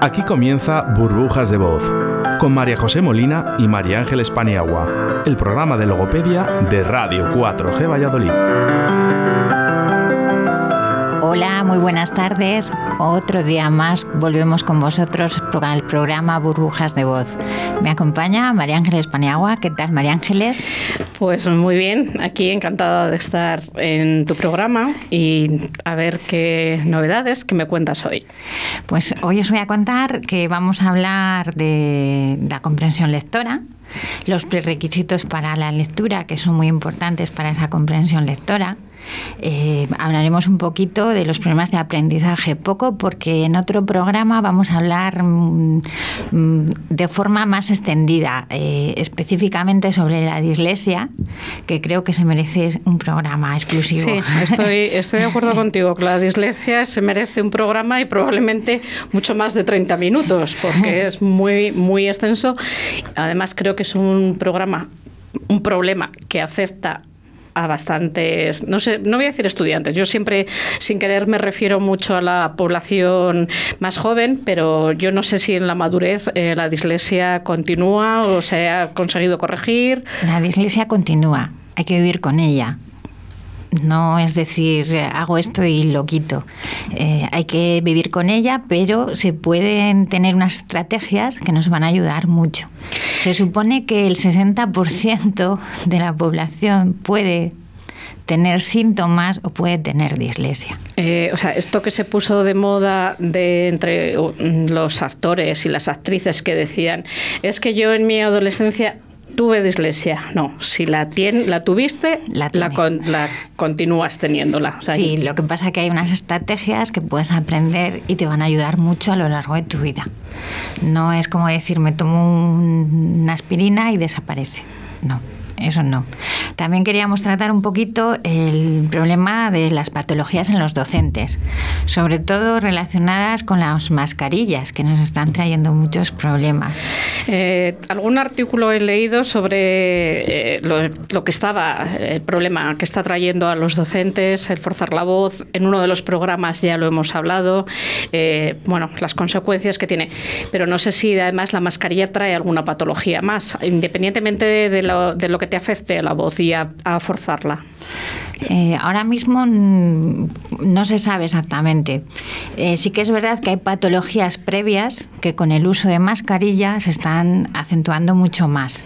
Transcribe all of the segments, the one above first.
Aquí comienza Burbujas de Voz, con María José Molina y María Ángeles Paniagua, el programa de logopedia de Radio 4G Valladolid. Hola, muy buenas tardes. Otro día más volvemos con vosotros con el programa Burbujas de Voz. Me acompaña María Ángeles Paniagua. ¿Qué tal, María Ángeles? Pues muy bien, aquí encantada de estar en tu programa y a ver qué novedades que me cuentas hoy. Pues hoy os voy a contar que vamos a hablar de la comprensión lectora, los prerequisitos para la lectura, que son muy importantes para esa comprensión lectora eh, hablaremos un poquito de los problemas de aprendizaje, poco porque en otro programa vamos a hablar mm, mm, de forma más extendida, eh, específicamente sobre la dislexia, que creo que se merece un programa exclusivo. Sí, estoy, estoy de acuerdo contigo, que la dislexia se merece un programa y probablemente mucho más de 30 minutos, porque es muy, muy extenso. Además, creo que es un programa un problema que afecta a bastantes, no sé, no voy a decir estudiantes, yo siempre sin querer me refiero mucho a la población más joven, pero yo no sé si en la madurez eh, la dislexia continúa o se ha conseguido corregir. La dislexia continúa, hay que vivir con ella. No es decir, hago esto y lo quito. Eh, hay que vivir con ella, pero se pueden tener unas estrategias que nos van a ayudar mucho. Se supone que el 60% de la población puede tener síntomas o puede tener dislexia. Eh, o sea, esto que se puso de moda de entre los actores y las actrices que decían, es que yo en mi adolescencia tuve dislexia. No, si la, tien, la tuviste, la, la, continúas teniéndola. sí, lo que pasa es que hay unas estrategias que puedes aprender y te van a ayudar mucho a lo largo de tu vida. No es como decir, me tomo una aspirina y desaparece. No eso no. También queríamos tratar un poquito el problema de las patologías en los docentes, sobre todo relacionadas con las mascarillas, que nos están trayendo muchos problemas. Eh, algún artículo he leído sobre eh, lo, que estaba, el problema que está trayendo a los docentes, el forzar la voz. En uno de los programas ya lo hemos hablado, eh, bueno, las consecuencias que tiene. Pero no sé si además la mascarilla trae alguna patología más, independientemente de lo, de lo que te afecte a la voz y a, forzarla? Eh, ahora mismo no se sabe exactamente. Eh, sí que es verdad que hay patologías previas que con el uso de mascarilla se están acentuando mucho más.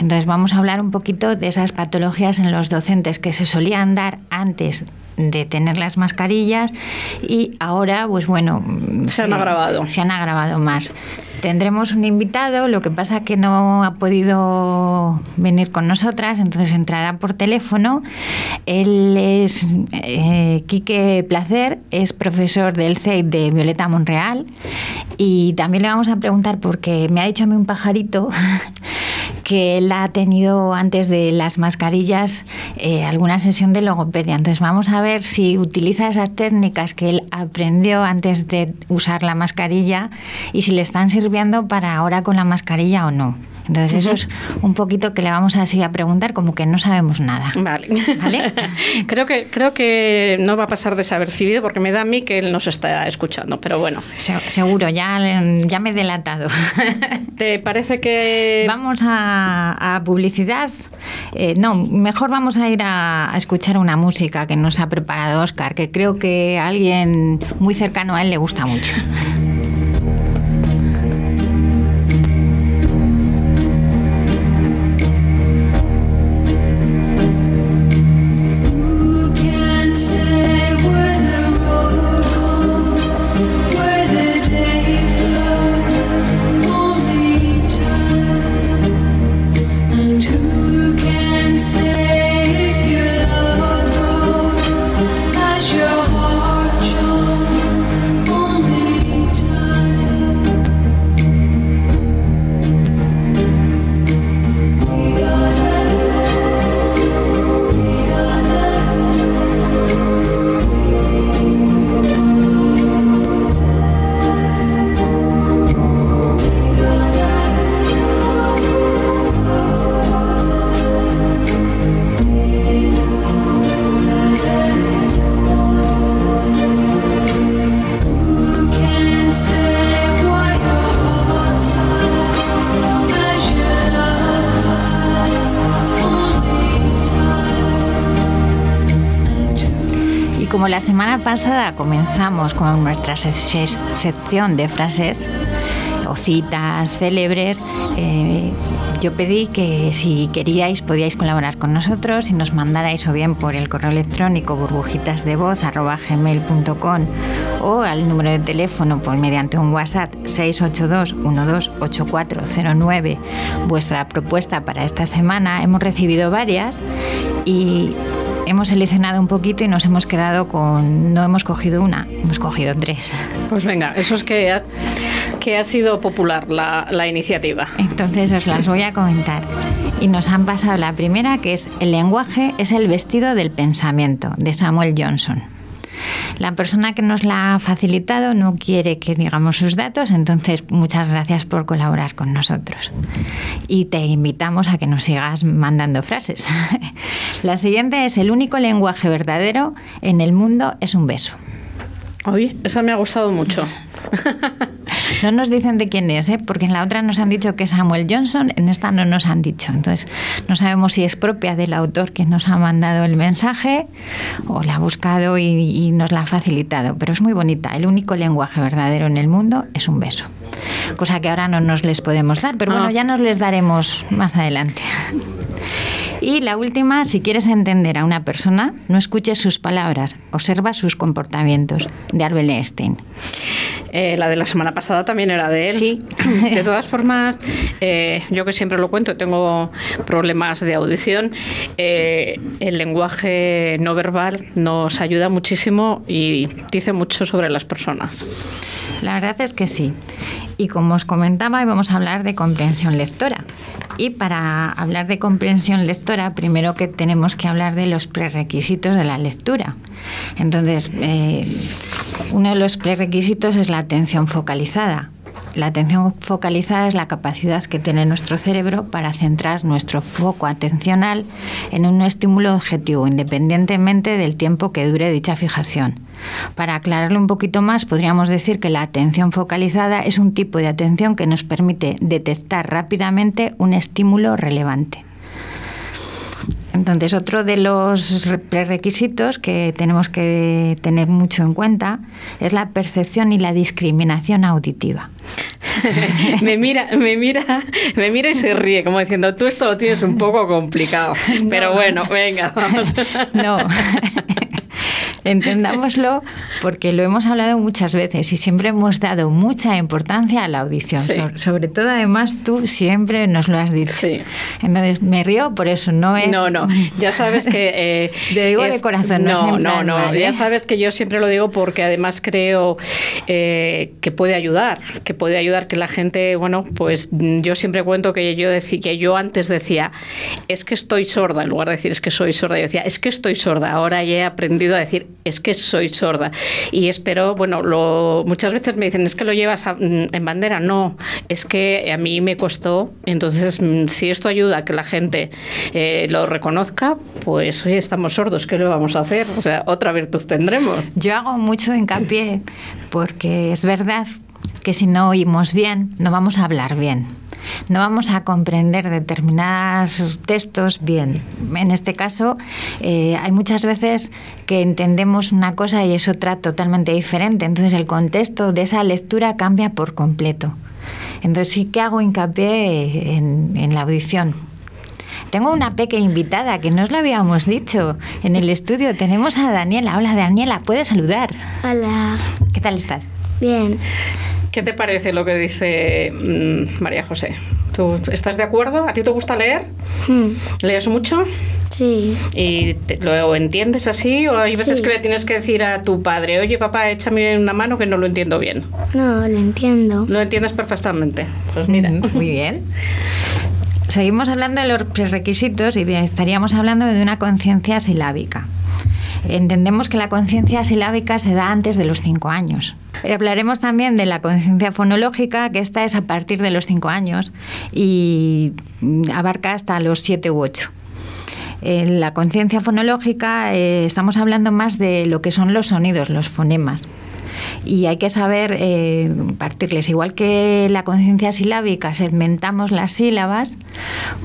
Entonces vamos a hablar un poquito de esas patologías en los docentes que se solían dar antes de tener las mascarillas y ahora, pues bueno, se han agravado. Se han agravado más. Tendremos un invitado, lo que pasa que no ha podido venir con nosotras, entonces entrará por teléfono. Él es eh, Quique Placer, es profesor del CEID de Violeta Monreal y también le vamos a preguntar porque me ha dicho a mí un pajarito que él ha tenido antes de las mascarillas eh, alguna sesión de logopedia. Entonces vamos a ver si utiliza esas técnicas que él aprendió antes de usar la mascarilla y si le están sirviendo para ahora con la mascarilla o no. Entonces eso es un poquito que le vamos así a preguntar como que no sabemos nada. Vale. creo, que, creo que no va a pasar desapercibido porque me da a mí que él nos está escuchando, pero bueno. seguro, ya, ya me he delatado. ¿Te parece que...? Vamos a, publicidad. Eh, no, mejor vamos a ir a, a, escuchar una música que nos ha preparado Oscar, que creo que a alguien muy cercano a él le gusta mucho. Como la semana pasada comenzamos con nuestra sección de frases, o citas célebres, eh, yo pedí que si queríais podíais colaborar con nosotros y nos mandarais o bien por el correo electrónico burbujitasdevoz.gmail.com o al número de teléfono por mediante un WhatsApp 682 128409 vuestra propuesta para esta semana. Hemos recibido varias y hemos seleccionado un poquito y nos hemos quedado con, no hemos cogido una, hemos cogido tres. Pues venga, eso es que ha, que ha sido popular la, la iniciativa. Entonces os las voy a comentar. Y nos han pasado la primera, que es El lenguaje es el vestido del pensamiento, de Samuel Johnson. La persona que nos la ha facilitado no quiere que digamos sus datos, entonces muchas gracias por colaborar con nosotros. Y te invitamos a que nos sigas mandando frases. La siguiente es el único lenguaje verdadero en el mundo es un beso. Oye, esa me ha gustado mucho. No nos dicen de quién es, ¿eh? porque en la otra nos han dicho que es Samuel Johnson, en esta no nos han dicho. Entonces, no sabemos si es propia del autor que nos ha mandado el mensaje o la ha buscado y, nos la ha facilitado. Pero es muy bonita. El único lenguaje verdadero en el mundo es un beso. Cosa que ahora no nos les podemos dar, pero bueno, ah. ya nos les daremos más adelante. Y la última, si quieres entender a una persona, no escuches sus palabras, observa sus comportamientos, de Albert Einstein. Eh, la de la semana pasada también era de él. Sí. De todas formas, eh, yo que siempre lo cuento, tengo problemas de audición. Eh, el lenguaje no verbal nos ayuda muchísimo y dice mucho sobre las personas. La verdad es que sí. Y como os comentaba, vamos a hablar de comprensión lectora. Y para hablar de comprensión lectora, primero que tenemos que hablar de los prerequisitos de la lectura. Entonces, eh, uno de los prerequisitos es la atención focalizada. La atención focalizada es la capacidad que tiene nuestro cerebro para centrar nuestro foco atencional en un estímulo objetivo, independientemente del tiempo que dure dicha fijación. Para aclararlo un poquito más, podríamos decir que la atención focalizada es un tipo de atención que nos permite detectar rápidamente un estímulo relevante. Entonces, otro de los prerequisitos que tenemos que tener mucho en cuenta es la percepción y la discriminación auditiva. me mira, me mira, me mira y se ríe, como diciendo, tú esto lo tienes un poco complicado. Pero bueno, venga, vamos. no. Entendámoslo porque lo hemos hablado muchas veces y siempre hemos dado mucha importancia a la audición. sobre todo, además, tú siempre nos lo has dicho. Entonces, me río por eso, no es... No, no, ya sabes que... Eh, digo de corazón, no No, no, ya ¿eh? sabes que yo siempre lo digo porque además creo eh, que puede ayudar, que puede ayudar que la gente, bueno, pues yo siempre cuento que yo, decía, que yo antes decía, es que estoy sorda, en lugar de decir es que soy sorda, yo decía, es que estoy sorda. Ahora ya he aprendido a decir, es que soy sorda. Y espero, bueno, lo, muchas veces me dicen, es que lo llevas mm, en bandera. No, es que a mí me costó. Entonces, mm, si esto ayuda a que la gente eh, lo reconozca, pues hoy estamos sordos, ¿qué le vamos a hacer? O sea, otra virtud tendremos. Yo hago mucho hincapié porque es verdad que si no oímos bien, no vamos a hablar bien no vamos a comprender determinados textos bien. En este caso, eh, hay muchas veces que entendemos una cosa y es otra totalmente diferente. Entonces, el contexto de esa lectura cambia por completo. Entonces, sí que hago hincapié en, en la audición. Tengo una pequeña invitada que no os lo habíamos dicho. En el estudio tenemos a Daniela. Hola Daniela, ¿puedes saludar? Hola. ¿Qué tal estás? Bien. ¿Qué te parece lo que dice mm, María José? ¿Tú estás de acuerdo? ¿A ti te gusta leer? Hmm. ¿Lees mucho? Sí. ¿Y lo entiendes así? ¿O hay veces que le tienes que decir a tu padre, oye papá, échame una mano que no lo entiendo bien? No, lo entiendo. Lo entiendes perfectamente. Pues mira. Muy bien. Seguimos hablando de los requisitos y estaríamos hablando de una conciencia silábica. Entendemos que la conciencia silábica se da antes de los cinco años. Hablaremos también de la conciencia fonológica, que esta es a partir de los cinco años y abarca hasta los siete u ocho. En la conciencia fonológica eh, estamos hablando más de lo que son los sonidos, los fonemas. Y hay que saber eh, partirles. Igual que la conciencia silábica segmentamos las sílabas,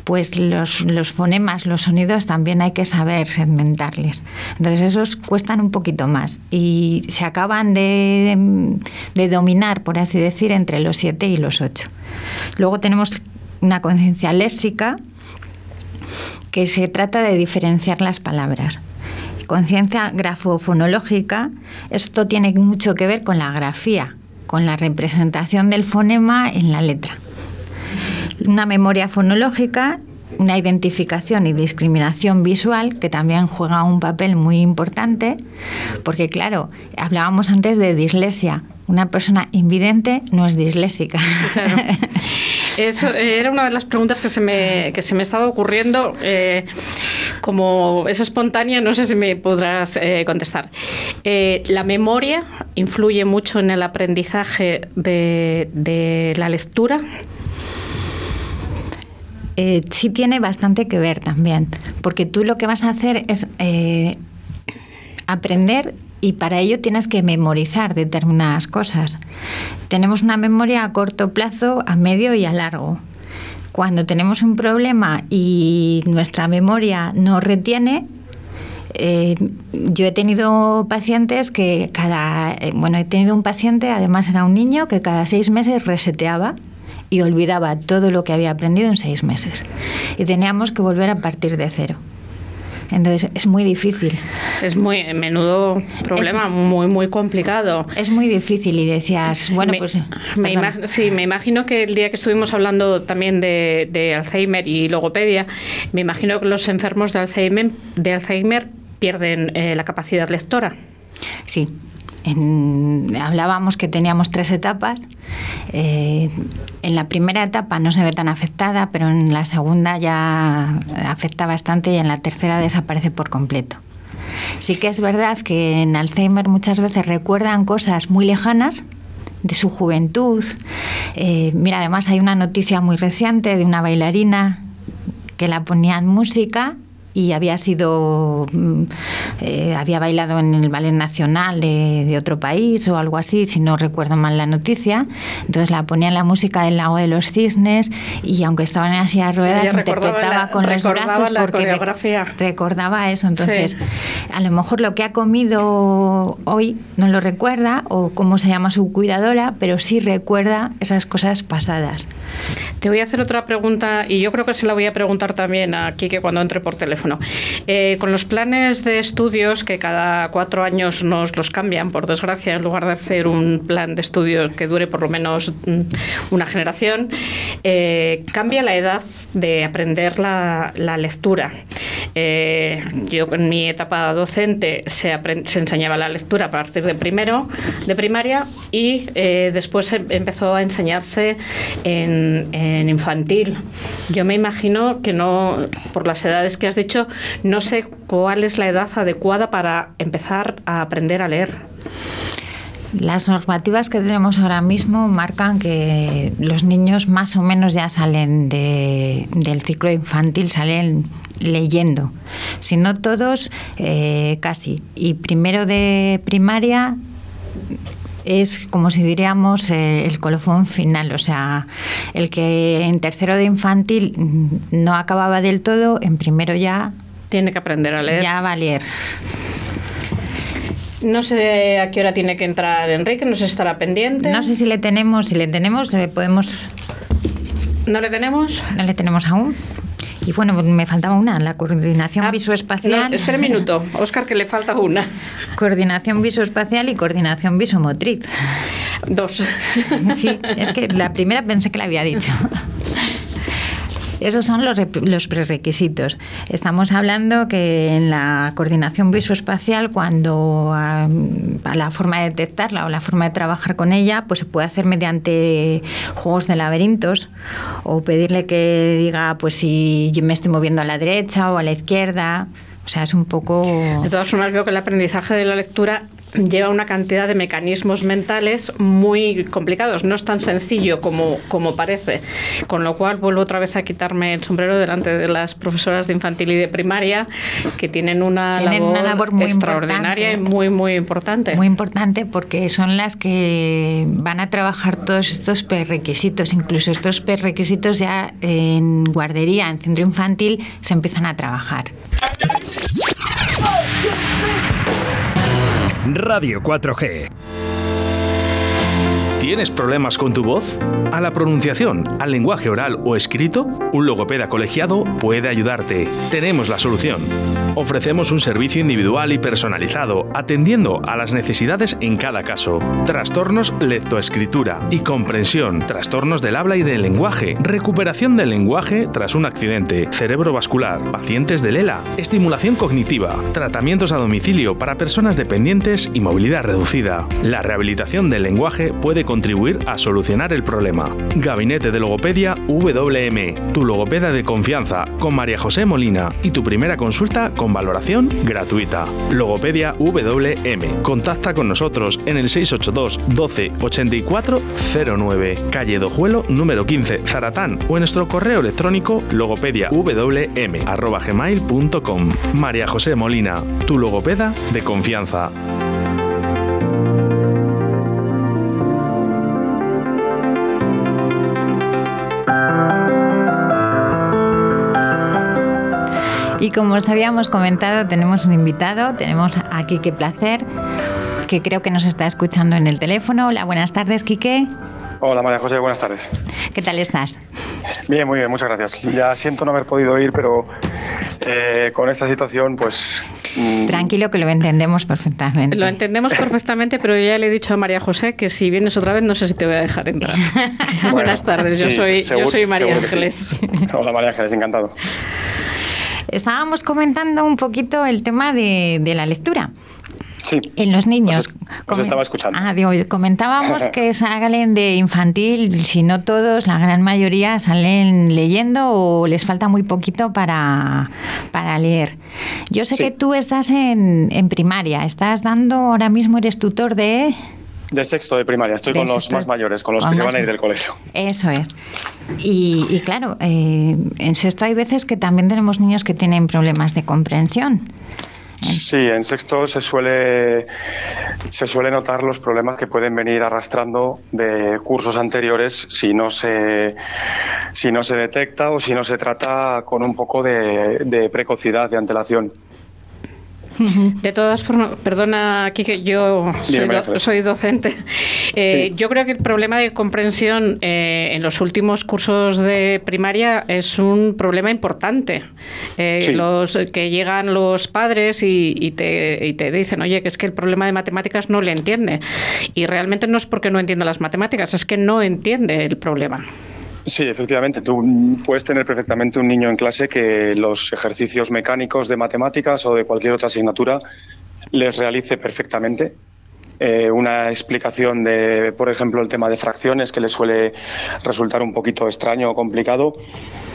pues los, fonemas, los sonidos también hay que saber segmentarles. Entonces esos cuestan un poquito más y se acaban de, de dominar, por así decir, entre los 7 y los 8. Luego tenemos una conciencia léxica que se trata de diferenciar las palabras conciencia grafofonológica, esto tiene mucho que ver con la grafía, con la representación del fonema en la letra. Una memoria fonológica, una identificación y discriminación visual, que también juega un papel muy importante, porque claro, hablábamos antes de dislexia. Una persona invidente no es disléxica. Eso eh, era una de las preguntas que se me, que se me estaba ocurriendo. Eh, como es espontánea, no sé si me podrás eh, contestar. la memoria influye mucho en el aprendizaje de, la lectura. Sí tiene bastante que ver también, porque tú lo que vas a hacer es aprender y para ello tienes que memorizar determinadas cosas. Tenemos una memoria a corto plazo, a medio y a largo. Cuando tenemos un problema y nuestra memoria no retiene, eh, yo he tenido pacientes que cada, eh, bueno, he tenido un paciente, además era un niño, que cada seis meses reseteaba y olvidaba todo lo que había aprendido en seis meses. Y teníamos que volver a partir de cero. Entonces es muy difícil. Es muy menudo problema, muy muy complicado. Es muy difícil y decías, bueno, pues me sí, me imagino que el día que estuvimos hablando también de, Alzheimer y logopedia, me imagino que los enfermos de Alzheimer, de Alzheimer pierden eh, la capacidad lectora. Sí, hablábamos que teníamos tres etapas. Eh, en la primera etapa no se ve tan afectada, pero en la segunda ya afecta bastante y en la tercera desaparece por completo. Sí que es verdad que en Alzheimer muchas veces recuerdan cosas muy lejanas de su juventud. Eh, mira, además hay una noticia muy reciente de una bailarina que la ponía en música y había sido mm, eh, había bailado en el ballet nacional de, otro país o algo así si no recuerdo mal la noticia. Entonces la ponía en la música del lago de los cisnes y aunque estaba en de ruedas interpretaba con los brazos porque recordaba eso. Entonces a lo mejor lo que ha comido hoy no lo recuerda o cómo se llama su cuidadora pero sí recuerda esas cosas pasadas. Te voy a hacer otra pregunta y yo creo que se la voy a preguntar también a Kike cuando entre por teléfono. Eh, con los planes de estudios que cada cuatro años nos los cambian, por desgracia, en lugar de hacer un plan de estudios que dure por lo menos mm, una generación, eh, cambia la edad de aprender la, lectura. Eh, yo en mi etapa docente se, se, enseñaba la lectura a partir de primero, de primaria, y después em, empezó a enseñarse en en infantil. Yo me imagino que no, por las edades que has dicho, no sé cuál es la edad adecuada para empezar a aprender a leer. Las normativas que tenemos ahora mismo marcan que los niños más o menos ya salen del ciclo infantil, salen leyendo. Si no todos, eh, casi. Y primero de primaria es como si diríamos eh, el colofón final, o sea, el que en tercero de infantil no acababa del todo, en primero ya tiene que aprender a leer. Ya va a leer. No sé a qué hora tiene que entrar Enrique, no sé si estará pendiente. No sé si le tenemos, si le tenemos, le podemos. ¿No le tenemos? No le tenemos aún. Y bueno, me faltaba una, la coordinación ah, visoespacial. No, espera un minuto, Oscar, que le falta una. Coordinación visoespacial y coordinación visomotriz. Dos. Sí, es que la primera pensé que la había dicho. Esos son los, los prerequisitos. Estamos hablando que en la coordinación visoespacial, cuando a, la forma de detectarla o la forma de trabajar con ella, pues se puede hacer mediante juegos de laberintos o pedirle que diga, pues si yo me estoy moviendo a la derecha o a la izquierda. O sea, es un poco... De todas formas, veo que el aprendizaje de la lectura lleva una cantidad de mecanismos mentales muy complicados. No es tan sencillo como, como parece. Con lo cual vuelvo otra vez a quitarme el sombrero delante de las profesoras de infantil y de primaria que tienen una, labor, muy extraordinaria y muy, muy importante. Muy importante porque son las que van a trabajar todos estos prerequisitos. Incluso estos prerequisitos ya en guardería, en centro infantil, se empiezan a trabajar. Radio 4G. ¿Tienes problemas con tu voz? ¿A la pronunciación, al lenguaje oral o escrito? Un logopeda colegiado puede ayudarte. Tenemos la solución. Ofrecemos un servicio individual y personalizado, atendiendo a las necesidades en cada caso. Trastornos lectoescritura y comprensión, trastornos del habla y del lenguaje, recuperación del lenguaje tras un accidente, cerebrovascular, pacientes de Lela, estimulación cognitiva, tratamientos a domicilio para personas dependientes y movilidad reducida. La rehabilitación del lenguaje puede contribuir a solucionar el problema. Gabinete de Logopedia WM, tu logopeda de confianza, con María José Molina y tu primera consulta con valoración gratuita. Logopedia WM. Contacta con nosotros en el 682 12 84 09, calle Dojuelo número 15, Zaratán o en nuestro correo electrónico logopediawm@gmail.com. María José Molina, tu logopeda de confianza. Y como os habíamos comentado, tenemos un invitado, tenemos a Quique Placer, que creo que nos está escuchando en el teléfono. Hola, buenas tardes, Quique. Hola María José, buenas tardes. ¿Qué tal estás? Bien, muy bien, muchas gracias. Ya siento no haber podido ir, pero eh, con esta situación, pues... Mm, Tranquilo, que lo entendemos perfectamente. Lo entendemos perfectamente, pero ya le he dicho a María José que si vienes otra vez no sé si te voy a dejar entrar. buenas tardes, yo, soy, yo soy María Ángeles. Hola María Ángeles, encantado. Estábamos comentando un poquito el tema de, la lectura. Sí. En los niños. Os, estaba escuchando. Ah, digo, comentábamos que salen de infantil, si no todos, la gran mayoría salen leyendo o les falta muy poquito para, para leer. Yo sé que tú estás en, en primaria, estás dando, ahora mismo eres tutor de... De sexto de primaria, estoy con los más mayores, con los que se van a ir del colegio. Eso es. Y, claro, eh, en sexto hay veces que también tenemos niños que tienen problemas de comprensión. Sí, en sexto se suele, se suele notar los problemas que pueden venir arrastrando de cursos anteriores si no se, si no se detecta o si no se trata con un poco de precocidad, de antelación. De todas formas, perdona aquí que yo soy, docente. Eh, yo creo que el problema de comprensión eh, en los últimos cursos de primaria es un problema importante. Eh, los que llegan los padres y, te, y, te, dicen, oye, que es que el problema de matemáticas no le entiende. Y realmente no es porque no entienda las matemáticas, es que no entiende el problema. Sí, efectivamente. Tú puedes tener perfectamente un niño en clase que los ejercicios mecánicos de matemáticas o de cualquier otra asignatura les realice perfectamente. Eh, una explicación de, por ejemplo, el tema de fracciones que les suele resultar un poquito extraño o complicado.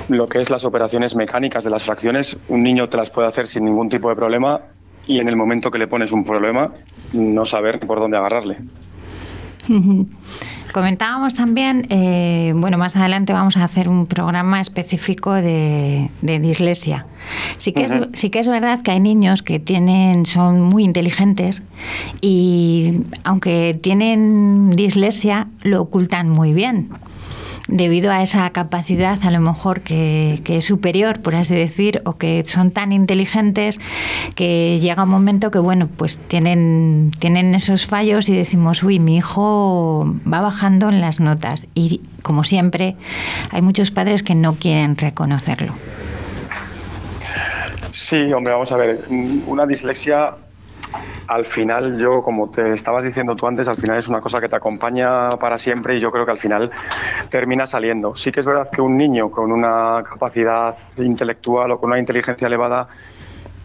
Lo que es las operaciones mecánicas de las fracciones, un niño te las puede hacer sin ningún tipo de problema y en el momento que le pones un problema, no saber por dónde agarrarle. Comentábamos también, eh, bueno, más adelante vamos a hacer un programa específico de, dislexia. Sí que, es, sí que es verdad que hay niños que tienen, son muy inteligentes y aunque tienen dislexia, lo ocultan muy bien debido a esa capacidad a lo mejor que, es superior, por así decir, o que son tan inteligentes que llega un momento que, bueno, pues tienen, tienen esos fallos y decimos, uy, mi hijo va bajando en las notas. Y como siempre, hay muchos padres que no quieren reconocerlo. Sí, hombre, vamos a ver, una dislexia al final yo, como te estabas diciendo tú antes, al final es una cosa que te acompaña para siempre y yo creo que al final termina saliendo. Sí que es verdad que un niño con una capacidad intelectual o con una inteligencia elevada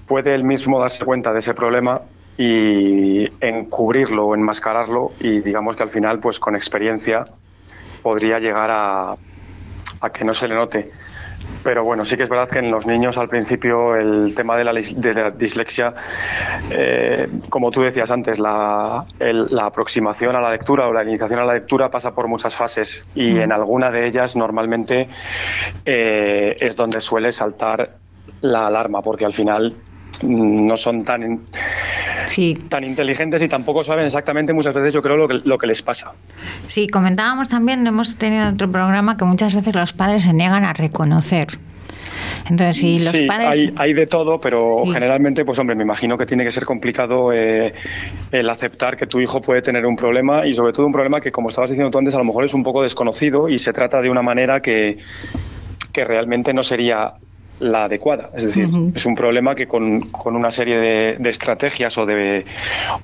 puede él mismo darse cuenta de ese problema y encubrirlo enmascararlo y digamos que al final pues con experiencia podría llegar a, a que no se le note. Pero bueno, sí que es verdad que en los niños al principio el tema de la, dislexia, eh, como tú decías antes, la, aproximación a la lectura o la iniciación a la lectura pasa por muchas fases y mm. en alguna de ellas normalmente eh, es donde suele saltar la alarma, porque al final no son tan, tan inteligentes y tampoco saben exactamente muchas veces yo creo lo que, lo que les pasa. Sí, comentábamos también, hemos tenido otro programa que muchas veces los padres se niegan a reconocer. Entonces, si los padres... hay, hay, de todo, pero generalmente, pues hombre, me imagino que tiene que ser complicado eh, el aceptar que tu hijo puede tener un problema y sobre todo un problema que, como estabas diciendo tú antes, a lo mejor es un poco desconocido y se trata de una manera que, que realmente no sería la adecuada. Es decir, es un problema que con, con una serie de, estrategias o de,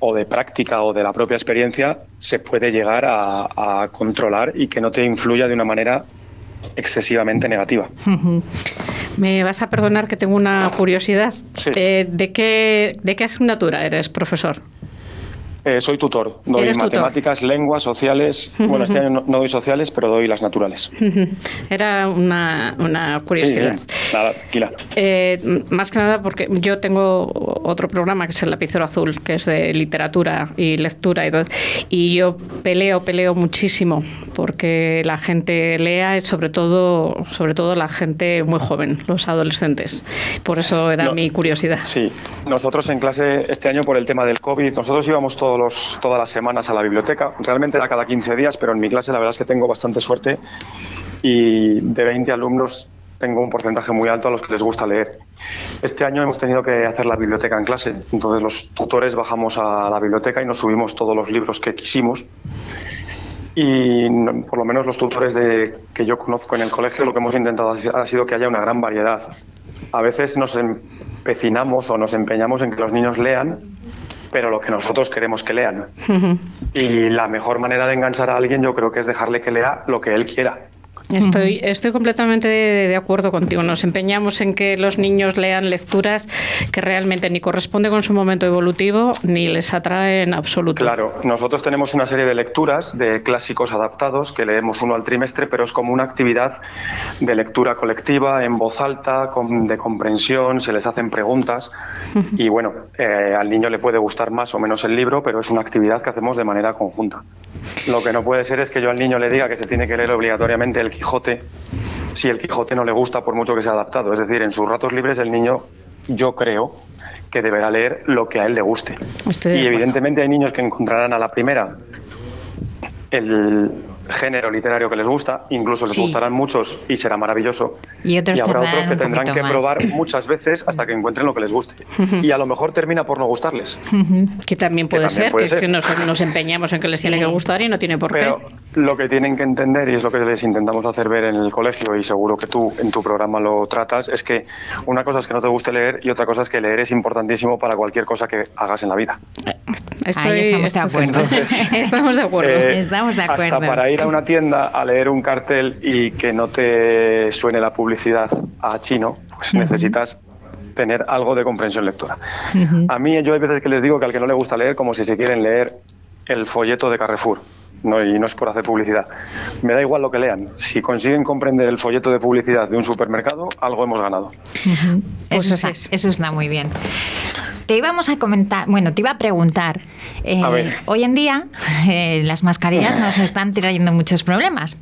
o de práctica o de la propia experiencia se puede llegar a, controlar y que no te influya de una manera excesivamente negativa. Me vas a perdonar que tengo una curiosidad. Eh, ¿de, qué, ¿De qué asignatura eres profesor? Eh, soy tutor. Doy matemáticas, lenguas, sociales. Bueno, este año no, doy sociales, pero doy las naturales. Era una, una curiosidad. Sí, nada, tranquila. Eh, más que nada porque yo tengo otro programa que es el Lapicero Azul, que es de literatura y lectura y todo. Y yo peleo, peleo muchísimo porque la gente lea y sobre todo, sobre todo la gente muy joven, los adolescentes. Por eso era mi curiosidad. Sí, nosotros en clase este año por el tema del COVID, nosotros íbamos todos los, todas las semanas a la biblioteca. Realmente era cada 15 días, pero en mi clase la verdad es que tengo bastante suerte y de 20 alumnos tengo un porcentaje muy alto a los que les gusta leer. Este año hemos tenido que hacer la biblioteca en clase, entonces los tutores bajamos a la biblioteca y nos subimos todos los libros que quisimos. Y por lo menos los tutores de, que yo conozco en el colegio lo que hemos intentado ha sido que haya una gran variedad. A veces nos empecinamos o nos empeñamos en que los niños lean pero lo que nosotros queremos que lean. Y la mejor manera de enganchar a alguien yo creo que es dejarle que lea lo que él quiera. Estoy, estoy completamente de, acuerdo contigo. Nos empeñamos en que los niños lean lecturas que realmente ni corresponden con su momento evolutivo ni les atraen en absoluto. Claro, nosotros tenemos una serie de lecturas de clásicos adaptados que leemos uno al trimestre, pero es como una actividad de lectura colectiva, en voz alta, de comprensión, se les hacen preguntas y bueno, eh, al niño le puede gustar más o menos el libro, pero es una actividad que hacemos de manera conjunta. Lo que no puede ser es que yo al niño le diga que se tiene que leer obligatoriamente el Quijote si el Quijote no le gusta por mucho que sea adaptado. Es decir, en sus ratos libres el niño, yo creo, que deberá leer lo que a él le guste. y evidentemente hay niños que encontrarán a la primera el, género literario que les gusta, incluso les gustarán muchos y será maravilloso. Y, otros habrá otros que tendrán que probar muchas veces hasta que encuentren lo que les guste. y a lo mejor termina por no gustarles. que también puede ser, que nos, empeñamos en que les tiene que gustar y no tiene por Pero lo que tienen que entender, y es lo que les intentamos hacer ver en el colegio, y seguro que tú en tu programa lo tratas, es que una cosa es que no te guste leer y otra cosa es que leer es importantísimo para cualquier cosa que hagas en la vida. estamos de acuerdo. estamos de acuerdo. Eh, estamos de acuerdo. Hasta para ir a una tienda a leer un cartel y que no te suene la publicidad a chino, pues necesitas tener algo de comprensión lectora. A mí yo hay veces que les digo que al que no le gusta leer, como si se quieren leer el folleto de Carrefour. No, y no es por hacer publicidad. Me da igual lo que lean. Si consiguen comprender el folleto de publicidad de un supermercado, algo hemos ganado. eso, está, eso está muy bien. Te íbamos a comentar, bueno, te iba a preguntar. Eh, hoy en día eh, las mascarillas nos están trayendo muchos problemas.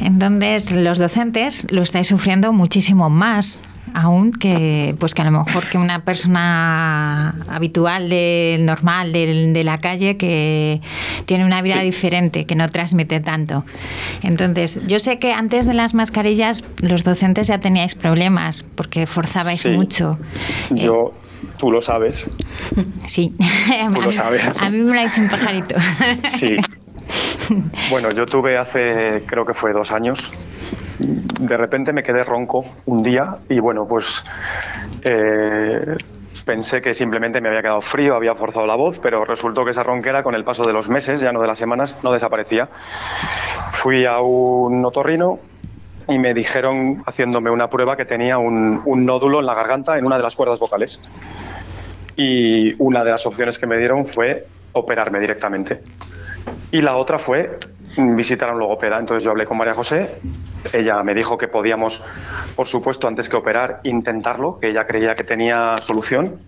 Entonces, los docentes lo estáis sufriendo muchísimo más aún que pues que a lo mejor que una persona habitual de normal de, la calle que tiene una vida diferente que no transmite tanto entonces yo sé que antes de las mascarillas los docentes ya teníais problemas porque forzabais mucho yo Tú lo sabes. Sí. Tú lo sabes. A mí me lo ha dicho un pajarito. Sí. Bueno, yo tuve hace, creo que fue dos años, de repente me quedé ronco un día y bueno, pues eh, pensé que simplemente me había quedado frío, había forzado la voz, pero resultó que esa ronquera con el paso de los meses, ya no de las semanas, no desaparecía. Fui a un otorrino y me dijeron, haciéndome una prueba, que tenía un, nódulo en la garganta, en una de las cuerdas vocales. Y una de las opciones que me dieron fue operarme directamente. Y la otra fue visitar a un logopeda. Entonces yo hablé con María José, ella me dijo que podíamos, por supuesto, antes que operar, intentarlo, que ella creía que tenía solución.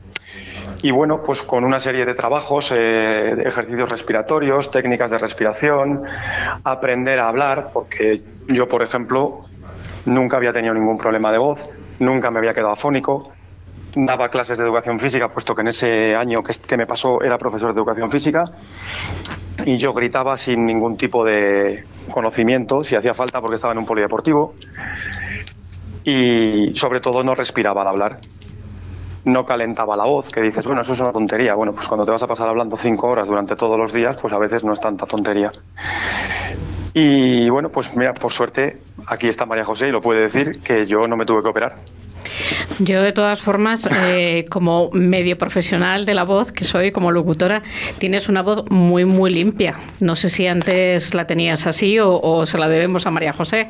Y bueno, pues con una serie de trabajos, eh, ejercicios respiratorios, técnicas de respiración, aprender a hablar, porque yo, por ejemplo, nunca había tenido ningún problema de voz, nunca me había quedado afónico, daba clases de educación física, puesto que en ese año que, que me pasó era profesor de educación física, y yo gritaba sin ningún tipo de conocimiento, si hacía falta, porque estaba en un polideportivo, y sobre todo no respiraba al hablar no calentaba la voz, que dices, bueno, eso es una tontería. Bueno, pues cuando te vas a pasar hablando cinco horas durante todos los días, pues a veces no es tanta tontería. Y bueno, pues mira, por suerte, aquí está María José y lo puede decir que yo no me tuve que operar. Yo, de todas formas, eh, como medio profesional de la voz, que soy como locutora, tienes una voz muy, muy limpia. No sé si antes la tenías así o, o se la debemos a María José.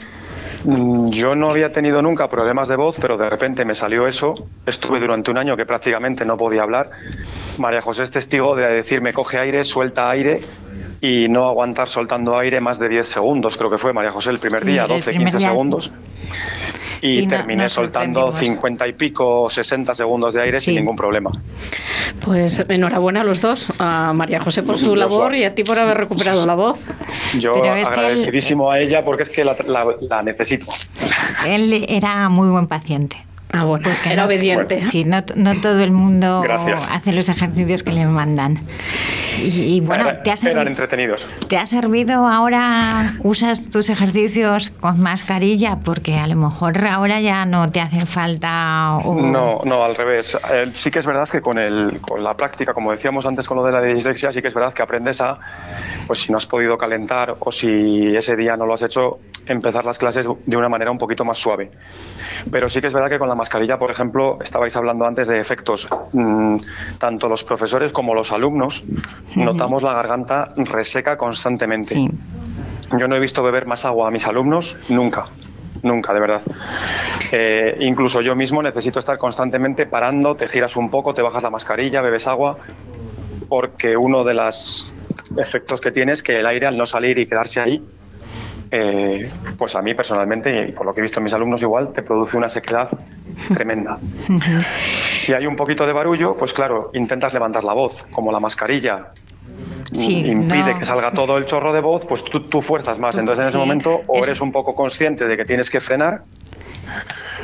Mm, Yo no había tenido nunca problemas de voz, pero de repente me salió eso. Estuve durante un año que prácticamente no podía hablar. María José es testigo de decirme coge aire, suelta aire y no aguantar soltando aire más de 10 segundos. Creo que fue María José el primer Sí, día, el 12, primer 15 día. segundos. Y Sí, no- terminé soltando sorprendimos. 50 y pico, 60 segundos de aire sin ningún problema. Pues enhorabuena a los dos, a María José por su Los labor dos. y a ti por haber recuperado la voz. Yo Pero es que él- agradecidísimo a ella porque es que la, la- la necesito. Él era muy buen paciente. Ah, bueno, Porque era no- obediente. Sí, no, no todo el mundo Gracias. hace los ejercicios que le mandan. Y, y bueno, Era- ¿te ha, eran servi- entretenidos. ¿te ha servido ahora, usas tus ejercicios con mascarilla? Porque a lo mejor ahora ya no te hacen falta. O... No, no, al revés. Eh, sí que es verdad que con, el, con la práctica, como decíamos antes con lo de la dislexia, sí que es verdad que aprendes a, pues si no has podido calentar o si ese día no lo has hecho, empezar las clases de una manera un poquito más suave. Pero sí que es verdad que con la mascarilla, por ejemplo, estabais hablando antes de efectos, mm, tanto los profesores como los alumnos, notamos la garganta reseca constantemente. Sí. Yo no he visto beber más agua a mis alumnos nunca, nunca, de verdad. Eh, incluso yo mismo necesito estar constantemente parando, te giras un poco, te bajas la mascarilla, bebes agua, porque uno de los efectos que tiene es que el aire al no salir y quedarse ahí, eh, pues a mí personalmente, y por lo que he visto en mis alumnos igual, te produce una sequedad tremenda. Si hay un poquito de barullo, pues claro, intentas levantar la voz, como la mascarilla Sí, impide no. que salga todo el chorro de voz, pues tú, tú fuerzas más. Entonces en ese Sí, momento o es- eres un poco consciente de que tienes que frenar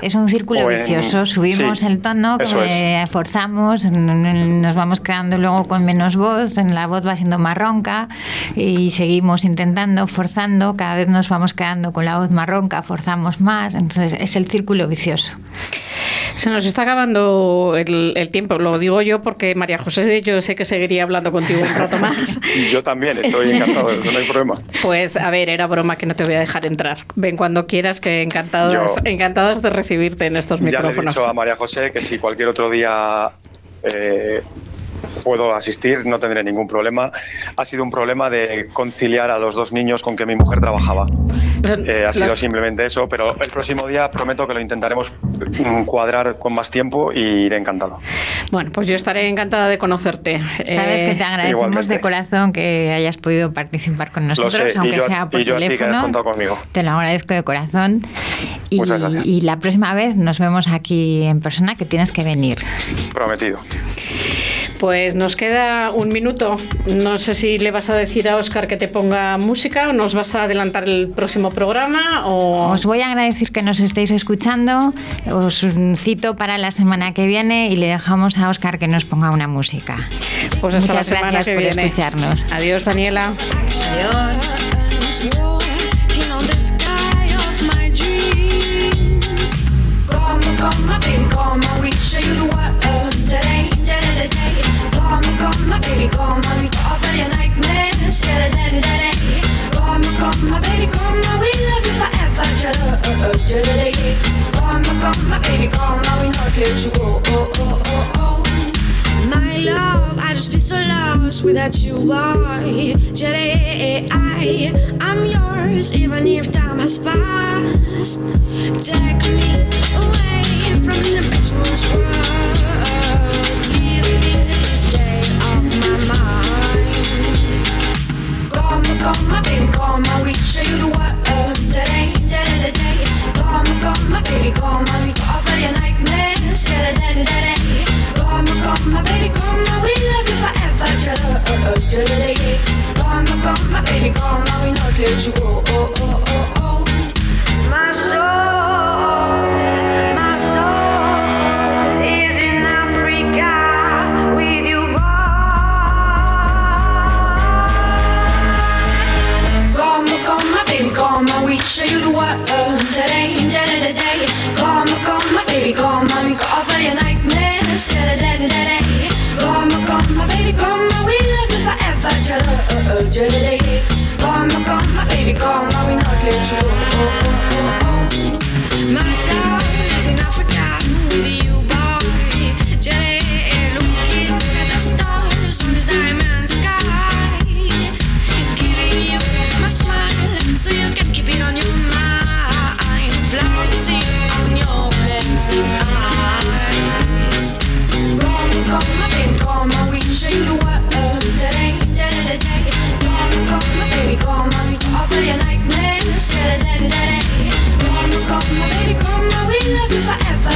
Es un círculo en- vicioso. Subimos sí, el tono, eh, forzamos, nos vamos quedando luego con menos voz, en la voz va siendo más ronca y seguimos intentando, forzando, cada vez nos vamos quedando con la voz más ronca, forzamos más. Entonces es el círculo vicioso. Se nos está acabando el, el tiempo, lo digo yo porque María José, yo sé que seguiría hablando contigo un rato más. y yo también estoy encantado, no hay problema. Pues a ver, era broma que no te voy a dejar entrar. Ven cuando quieras, que encantados, Yo- encantados de recibirte en estos Ya le he micrófonos. dicho a María José que si cualquier otro día eh, puedo asistir, no tendré ningún problema. Ha sido un problema de conciliar a los dos niños con que mi mujer trabajaba. Eh, ha sido simplemente eso, pero el próximo día prometo que lo intentaremos mm, cuadrar con más tiempo y iré encantado. Bueno, pues yo estaré encantada de conocerte. Sabes Eh, que te agradecemos igualmente. de corazón que hayas podido participar con nosotros, sé, aunque yo sea por y yo ti teléfono. contado conmigo. Te lo agradezco de corazón. Y, Muchas gracias. y la próxima vez nos vemos aquí en persona, que tienes que venir. Prometido. Pues nos queda un minuto. No sé si le vas a decir a Oscar que te ponga música o nos vas a adelantar el próximo programa o... Os voy a agradecer que nos estéis escuchando. Os cito para la semana que viene y le dejamos a Oscar que nos ponga una música. Pues hasta Muchas la semana gracias que por viene. escucharnos. Adiós, Daniela. Adiós. Yours, even if time has passed. Take me away from this impetuous world. The of my mind. My baby, show you the world today, today, my baby, your nightmares, my baby, love you forever, my baby, we not let you go, oh, oh, oh,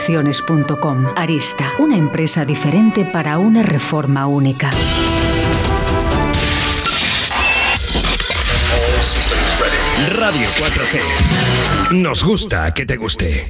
reformas@aristaconstrucciones.com. Arista, una empresa diferente para una reforma única. Radio 4G. Nos gusta que te guste.